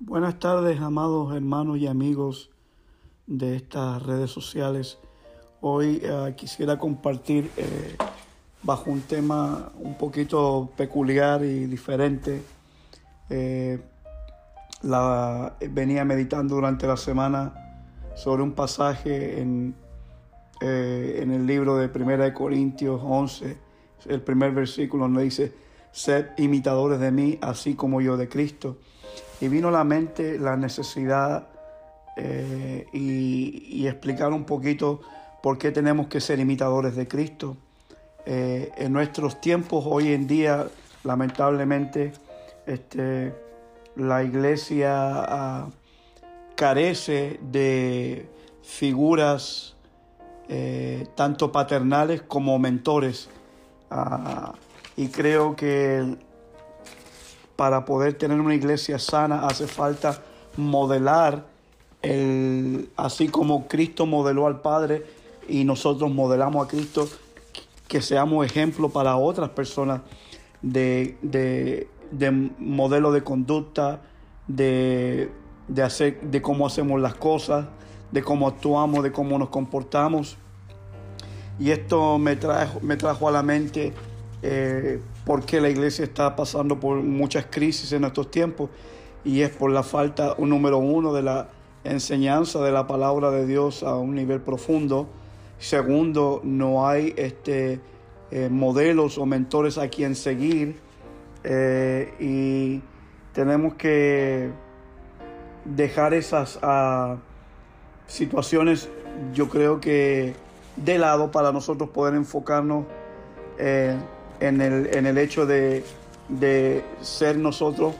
Buenas tardes, amados hermanos y amigos de estas redes sociales. Hoy eh, quisiera compartir eh, bajo un tema un poquito peculiar y diferente. Eh, venía meditando durante la semana sobre un pasaje en, en el libro de Primera de Corintios 11, el primer versículo donde dice, sed imitadores de mí, así como yo de Cristo. Y vino a la mente la necesidad eh, y, explicar un poquito por qué tenemos que ser imitadores de Cristo. Eh, en nuestros tiempos, hoy en día, lamentablemente, este, la iglesia ah, carece de figuras eh, tanto paternales como mentores. Ah, y creo que para poder tener una iglesia sana hace falta modelar el, así como Cristo modeló al Padre y nosotros modelamos a Cristo, que seamos ejemplo para otras personas de, modelo de conducta, de, hacer, de cómo hacemos las cosas, de cómo actuamos, de cómo nos comportamos. Y esto me trajo, me trajo a la mente eh, porque la iglesia está pasando por muchas crisis en estos tiempos y es por la falta, número uno, de la enseñanza de la palabra de Dios a un nivel profundo. Segundo, no hay este, eh, modelos o mentores a quien seguir eh, y tenemos que dejar esas ah, situaciones, yo creo que de lado para nosotros poder enfocarnos en en el, en el hecho de, ser nosotros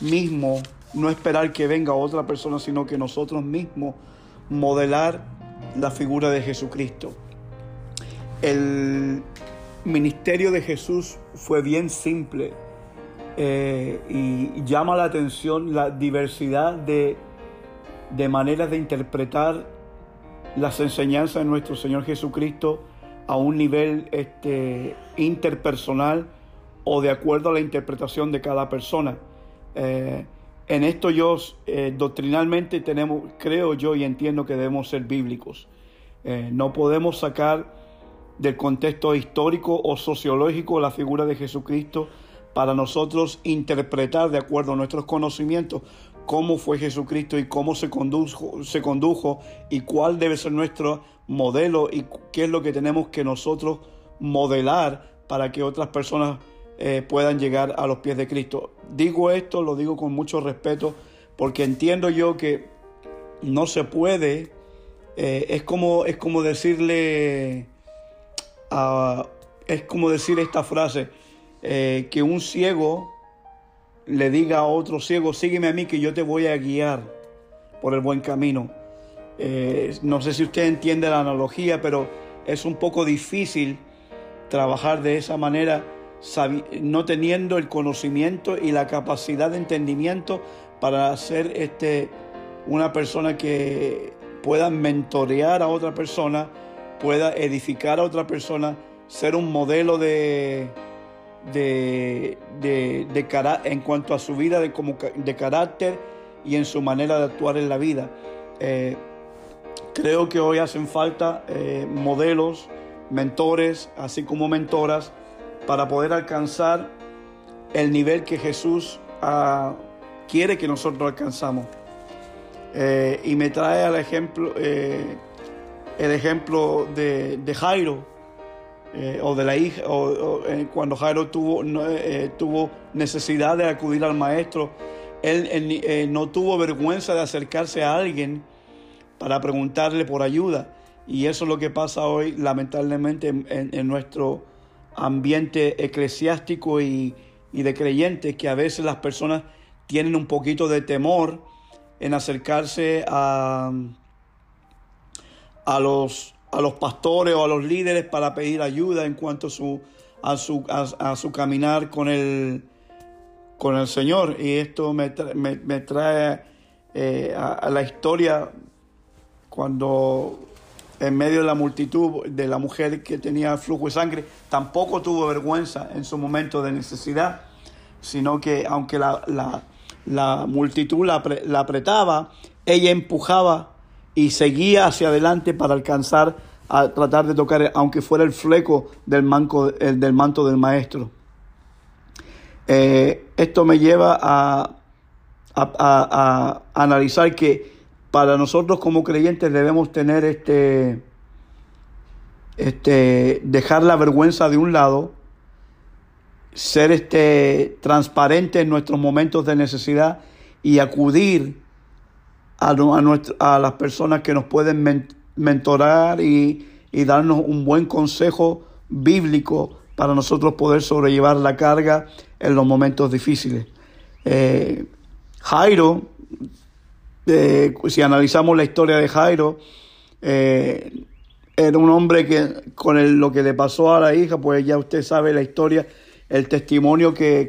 mismos, no esperar que venga otra persona, sino que nosotros mismos modelar la figura de Jesucristo. El ministerio de Jesús fue bien simple eh, y llama la atención la diversidad de, de maneras de interpretar las enseñanzas de nuestro Señor Jesucristo a un nivel este, interpersonal o de acuerdo a la interpretación de cada persona. Eh, en esto yo eh, doctrinalmente tenemos, creo yo y entiendo que debemos ser bíblicos. Eh, no podemos sacar del contexto histórico o sociológico la figura de Jesucristo para nosotros interpretar de acuerdo a nuestros conocimientos cómo fue Jesucristo y cómo se condujo, se condujo y cuál debe ser nuestro modelo y qué es lo que tenemos que nosotros modelar para que otras personas eh, puedan llegar a los pies de Cristo. Digo esto, lo digo con mucho respeto, porque entiendo yo que no se puede, eh, es, como, es como decirle, es como decir esta frase, eh, que un ciego le diga a otro ciego, sígueme a mí que yo te voy a guiar por el buen camino. Eh, no sé si usted entiende la analogía, pero es un poco difícil trabajar de esa manera no teniendo el conocimiento y la capacidad de entendimiento para ser este, una persona que pueda mentorear a otra persona, pueda edificar a otra persona, ser un modelo de, de, de, en cuanto a su vida de, como, de carácter y en su manera de actuar en la vida. Eh, creo que hoy hacen falta eh, modelos, mentores, así como mentoras, para poder alcanzar el nivel que Jesús ah, quiere que nosotros alcanzamos. Eh, y me trae al ejemplo, el ejemplo de, de Jairo, eh, o de la hija, o, eh, cuando Jairo tuvo, eh, tuvo necesidad de acudir al maestro, él, no tuvo vergüenza de acercarse a alguien para preguntarle por ayuda. Y eso es lo que pasa hoy, lamentablemente, en, nuestro ambiente eclesiástico y, y de creyentes, que a veces las personas tienen un poquito de temor en acercarse a, a los a los pastores o a los líderes para pedir ayuda en cuanto a su, a su, a, su caminar con el, con el Señor. Y esto me, me, trae eh, a, la historia cuando en medio de la multitud de la mujer que tenía flujo de sangre, tampoco tuvo vergüenza en su momento de necesidad, sino que aunque la, la, la multitud la, apretaba, ella empujaba y seguía hacia adelante para alcanzar a tratar de tocar, aunque fuera el fleco del, manto del maestro. Eh, esto me lleva a, a, analizar que para nosotros como creyentes debemos tener este, este, dejar la vergüenza de un lado, ser este, transparente en nuestros momentos de necesidad y acudir a, las personas que nos pueden mentorar y, y darnos un buen consejo bíblico para nosotros poder sobrellevar la carga en los momentos difíciles. Eh, Jairo, eh, si analizamos la historia de Jairo, eh, era un hombre que con lo que le pasó a la hija, pues ya usted sabe la historia, el testimonio que,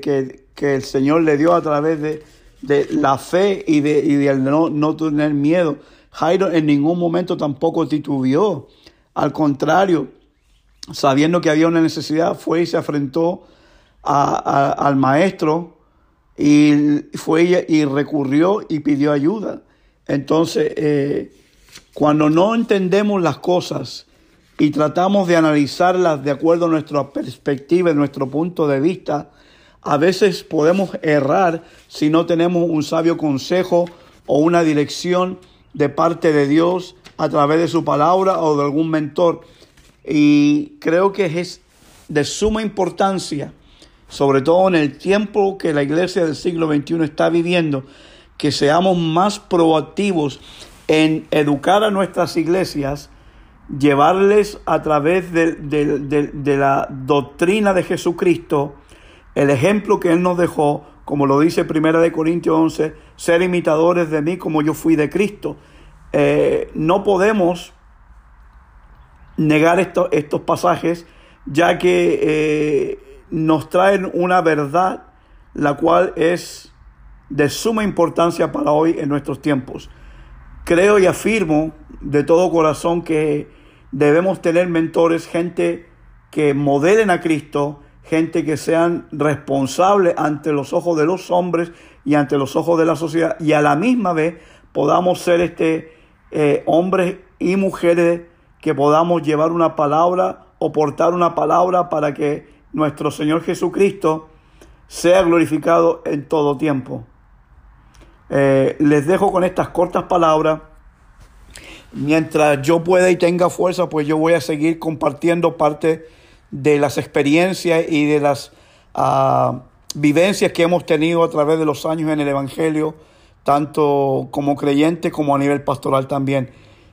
el Señor le dio a través de, la fe y de, y de no, no tener miedo. Jairo en ningún momento tampoco titubeó. Al contrario, sabiendo que había una necesidad, fue y se afrentó al maestro y fue y recurrió y pidió ayuda. Entonces, eh, cuando no entendemos las cosas y tratamos de analizarlas de acuerdo a nuestra perspectiva nuestro punto de vista, a veces podemos errar si no tenemos un sabio consejo o una dirección de parte de Dios a través de su palabra o de algún mentor. Y creo que es de suma importancia, sobre todo en el tiempo que la iglesia del siglo XXI está viviendo, que seamos más proactivos en educar a nuestras iglesias, llevarles a través de, la doctrina de Jesucristo, el ejemplo que Él nos dejó, como lo dice Primera de Corintios 11, ser imitadores de mí como yo fui de Cristo. Eh, no podemos negar estos pasajes, ya que eh, nos traen una verdad la cual es de suma importancia para hoy en nuestros tiempos. Creo y afirmo de todo corazón que debemos tener mentores, gente que modelen a Cristo, gente que sean responsables ante los ojos de los hombres y ante los ojos de la sociedad y a la misma vez podamos ser este eh, hombres y mujeres que podamos llevar una palabra o portar una palabra para que nuestro Señor Jesucristo sea glorificado en todo tiempo. Eh, les dejo con estas cortas palabras. Mientras yo pueda y tenga fuerza, pues yo voy a seguir compartiendo parte de las experiencias y de las ah, vivencias que hemos tenido a través de los años en el Evangelio, tanto como creyentes como a nivel pastoral también.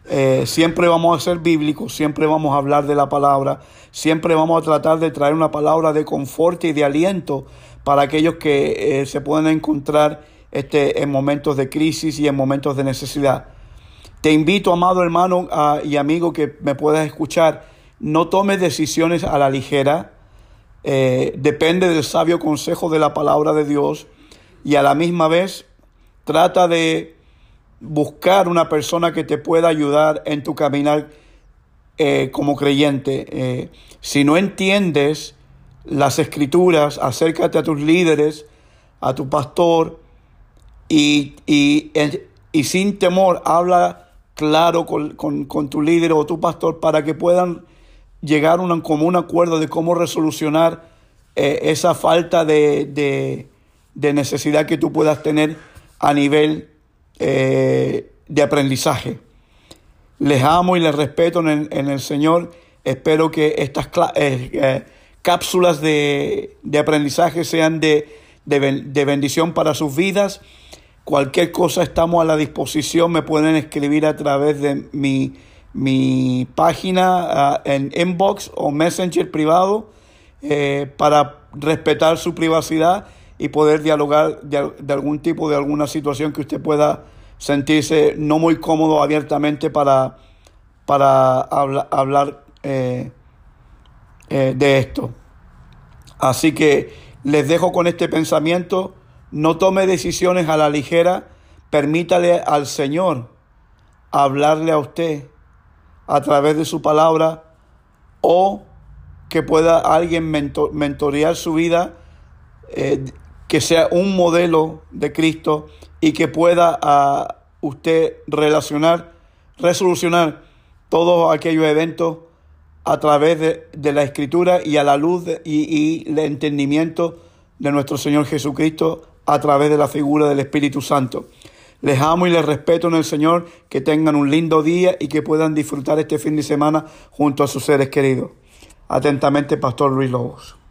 Eh, siempre vamos a ser bíblicos, siempre vamos a hablar de la palabra, siempre vamos a tratar de traer una palabra de confort y de aliento para aquellos que eh, se pueden encontrar este, en momentos de crisis y en momentos de necesidad. Te invito, amado hermano y amigo que me puedas escuchar, no tomes decisiones a la ligera, eh, depende del sabio consejo de la palabra de Dios y a la misma vez trata de buscar una persona que te pueda ayudar en tu caminar eh, como creyente. Eh, si no entiendes las escrituras, acércate a tus líderes, a tu pastor y, y, sin temor habla claro con, tu líder o tu pastor para que puedan llegar a un común acuerdo de cómo resolucionar eh, esa falta de, de necesidad que tú puedas tener a nivel eh, de aprendizaje. Les amo y les respeto en el, Señor. Espero que estas eh, cápsulas de, aprendizaje sean de, bendición para sus vidas. Cualquier cosa estamos a la disposición. Me pueden escribir a través de mi, mi página ah, en inbox o messenger privado para respetar su privacidad y poder dialogar de, algún tipo, de alguna situación que usted pueda sentirse no muy cómodo abiertamente para, para hablar eh, eh, de esto. Así que les dejo con este pensamiento, no tome decisiones a la ligera, permítale al Señor hablarle a usted a través de su palabra o que pueda alguien mentorear su vida eh, que sea un modelo de Cristo y que pueda a usted relacionar, resolucionar todos aquellos eventos a través de, la escritura y a la luz y el entendimiento de nuestro Señor Jesucristo a través de la figura del Espíritu Santo. Les amo y les respeto en el Señor, que tengan un lindo día y que puedan disfrutar este fin de semana junto a sus seres queridos. Atentamente, Pastor Luis Lobos.